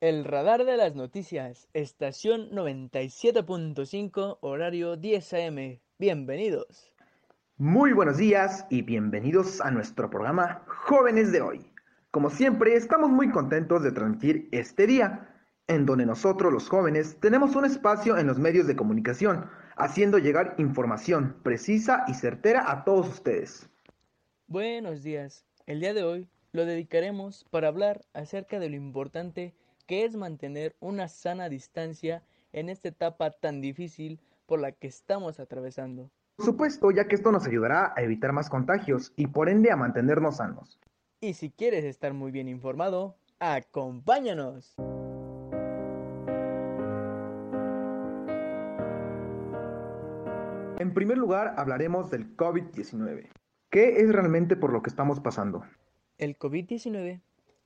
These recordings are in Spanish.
El radar de las noticias, estación 97.5, horario 10 am. Bienvenidos. Muy buenos días y bienvenidos a nuestro programa Jóvenes de hoy. Como siempre, estamos muy contentos de transmitir este día, en donde nosotros los jóvenes tenemos un espacio en los medios de comunicación, haciendo llegar información precisa y certera a todos ustedes. Buenos días. El día de hoy lo dedicaremos para hablar acerca de lo importante que es mantener una sana distancia en esta etapa tan difícil por la que estamos atravesando. Por supuesto, ya que esto nos ayudará a evitar más contagios y por ende a mantenernos sanos. Y si quieres estar muy bien informado, acompáñanos. En primer lugar, hablaremos del COVID-19. ¿Qué es realmente por lo que estamos pasando? El COVID-19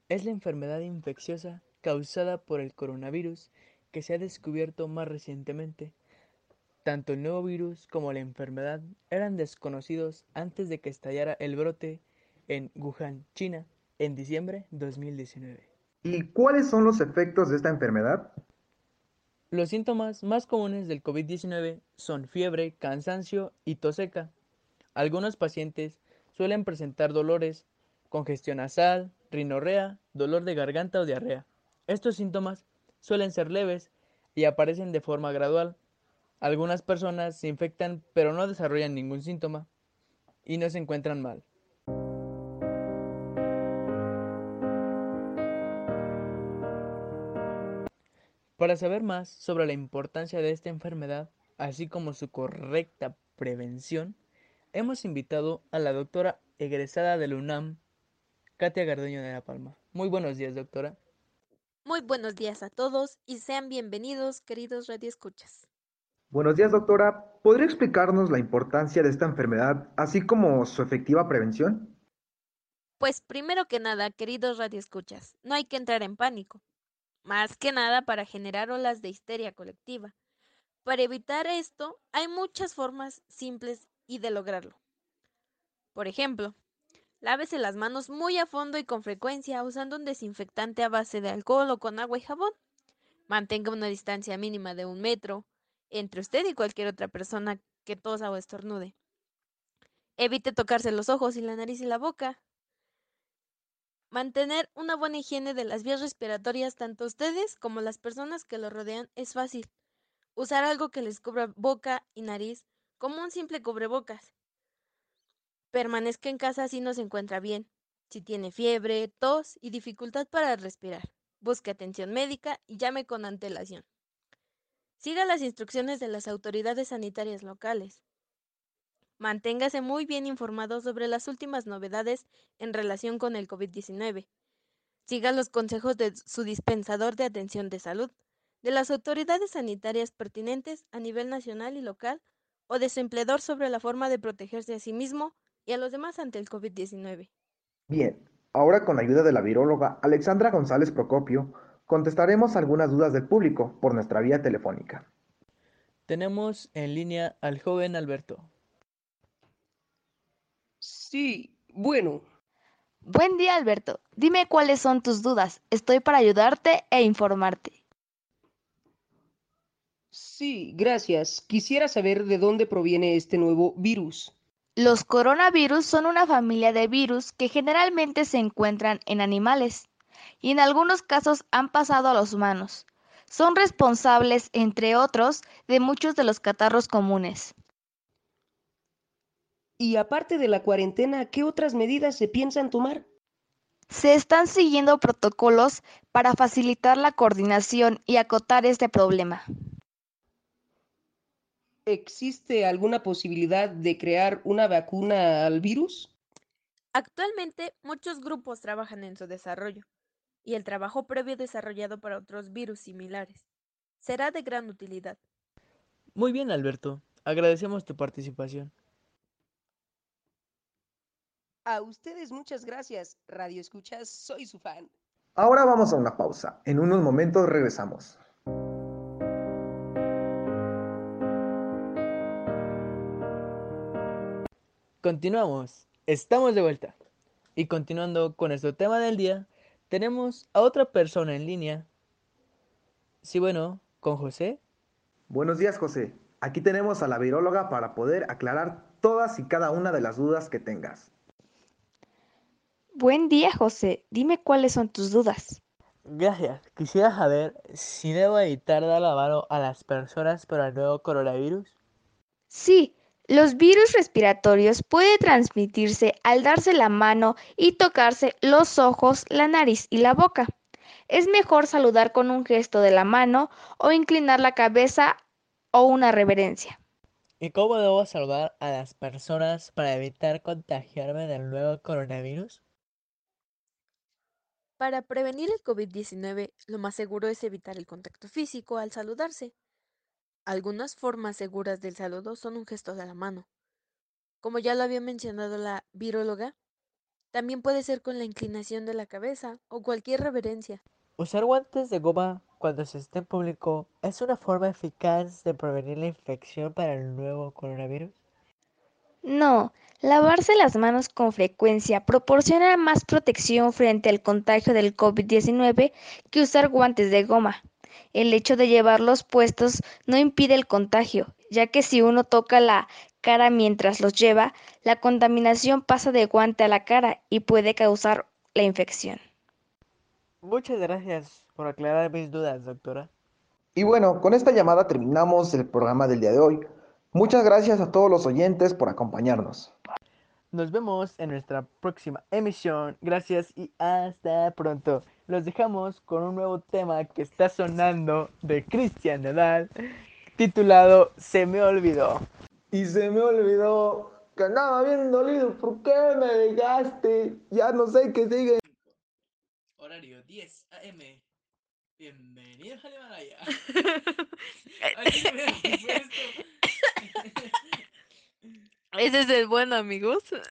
es la enfermedad infecciosa causada por el coronavirus que se ha descubierto más recientemente. Tanto el nuevo virus como la enfermedad eran desconocidos antes de que estallara el brote en Wuhan, China, en diciembre de 2019. ¿Y cuáles son los efectos de esta enfermedad? Los síntomas más comunes del COVID-19 son fiebre, cansancio y tos seca. Algunos pacientes suelen presentar dolores, congestión nasal, rinorrea, dolor de garganta o diarrea. Estos síntomas suelen ser leves y aparecen de forma gradual. Algunas personas se infectan pero no desarrollan ningún síntoma y no se encuentran mal. Para saber más sobre la importancia de esta enfermedad, así como su correcta prevención, hemos invitado a la doctora egresada del UNAM, Katia Gardeño de la Palma. Muy buenos días, doctora. Muy buenos días a todos y sean bienvenidos, queridos radioescuchas. Buenos días, doctora. ¿Podría explicarnos la importancia de esta enfermedad, así como su efectiva prevención? Pues primero que nada, queridos radioescuchas, no hay que entrar en pánico más que nada para generar olas de histeria colectiva. Para evitar esto, hay muchas formas simples y de lograrlo. Por ejemplo, lávese las manos muy a fondo y con frecuencia usando un desinfectante a base de alcohol o con agua y jabón. Mantenga una distancia mínima de un metro entre usted y cualquier otra persona que tosa o estornude. Evite tocarse los ojos y la nariz y la boca. Mantener una buena higiene de las vías respiratorias tanto ustedes como las personas que lo rodean es fácil. Usar algo que les cubra boca y nariz como un simple cubrebocas. Permanezca en casa si no se encuentra bien. Si tiene fiebre, tos y dificultad para respirar, busque atención médica y llame con antelación. Siga las instrucciones de las autoridades sanitarias locales. Manténgase muy bien informado sobre las últimas novedades en relación con el COVID-19. Siga los consejos de su dispensador de atención de salud, de las autoridades sanitarias pertinentes a nivel nacional y local o de su empleador sobre la forma de protegerse a sí mismo y a los demás ante el COVID-19. Bien, ahora con la ayuda de la viróloga Alexandra González Procopio, contestaremos algunas dudas del público por nuestra vía telefónica. Tenemos en línea al joven Alberto. Sí, bueno. Buen día, Alberto. Dime cuáles son tus dudas. Estoy para ayudarte e informarte. Sí, gracias. Quisiera saber de dónde proviene este nuevo virus. Los coronavirus son una familia de virus que generalmente se encuentran en animales y en algunos casos han pasado a los humanos. Son responsables, entre otros, de muchos de los catarros comunes. Y aparte de la cuarentena, ¿qué otras medidas se piensan tomar? Se están siguiendo protocolos para facilitar la coordinación y acotar este problema. ¿Existe alguna posibilidad de crear una vacuna al virus? Actualmente muchos grupos trabajan en su desarrollo y el trabajo previo desarrollado para otros virus similares será de gran utilidad. Muy bien, Alberto. Agradecemos tu participación. A ustedes muchas gracias, Radio Escuchas, soy su fan. Ahora vamos a una pausa. En unos momentos regresamos. Continuamos, estamos de vuelta. Y continuando con nuestro tema del día, tenemos a otra persona en línea. Sí, bueno, con José. Buenos días, José. Aquí tenemos a la viróloga para poder aclarar todas y cada una de las dudas que tengas. Buen día, José. Dime cuáles son tus dudas. Gracias. Quisiera saber si debo evitar dar la mano a las personas por el nuevo coronavirus. Sí, los virus respiratorios pueden transmitirse al darse la mano y tocarse los ojos, la nariz y la boca. Es mejor saludar con un gesto de la mano o inclinar la cabeza o una reverencia. ¿Y cómo debo saludar a las personas para evitar contagiarme del nuevo coronavirus? Para prevenir el COVID-19, lo más seguro es evitar el contacto físico al saludarse. Algunas formas seguras del saludo son un gesto de la mano. Como ya lo había mencionado la viróloga, también puede ser con la inclinación de la cabeza o cualquier reverencia. Usar guantes de goma cuando se esté en público es una forma eficaz de prevenir la infección para el nuevo coronavirus. No, lavarse las manos con frecuencia proporciona más protección frente al contagio del COVID-19 que usar guantes de goma. El hecho de llevarlos puestos no impide el contagio, ya que si uno toca la cara mientras los lleva, la contaminación pasa de guante a la cara y puede causar la infección. Muchas gracias por aclarar mis dudas, doctora. Y bueno, con esta llamada terminamos el programa del día de hoy. Muchas gracias a todos los oyentes por acompañarnos. Nos vemos en nuestra próxima emisión. Gracias y hasta pronto. Los dejamos con un nuevo tema que está sonando de Cristian Nadal, titulado Se me olvidó. Y se me olvidó que andaba bien dolido. ¿Por qué me dejaste? Ya no sé qué sigue. Horario 10 AM. Bienvenidos al Himalaya. Ese es el bueno, amigos.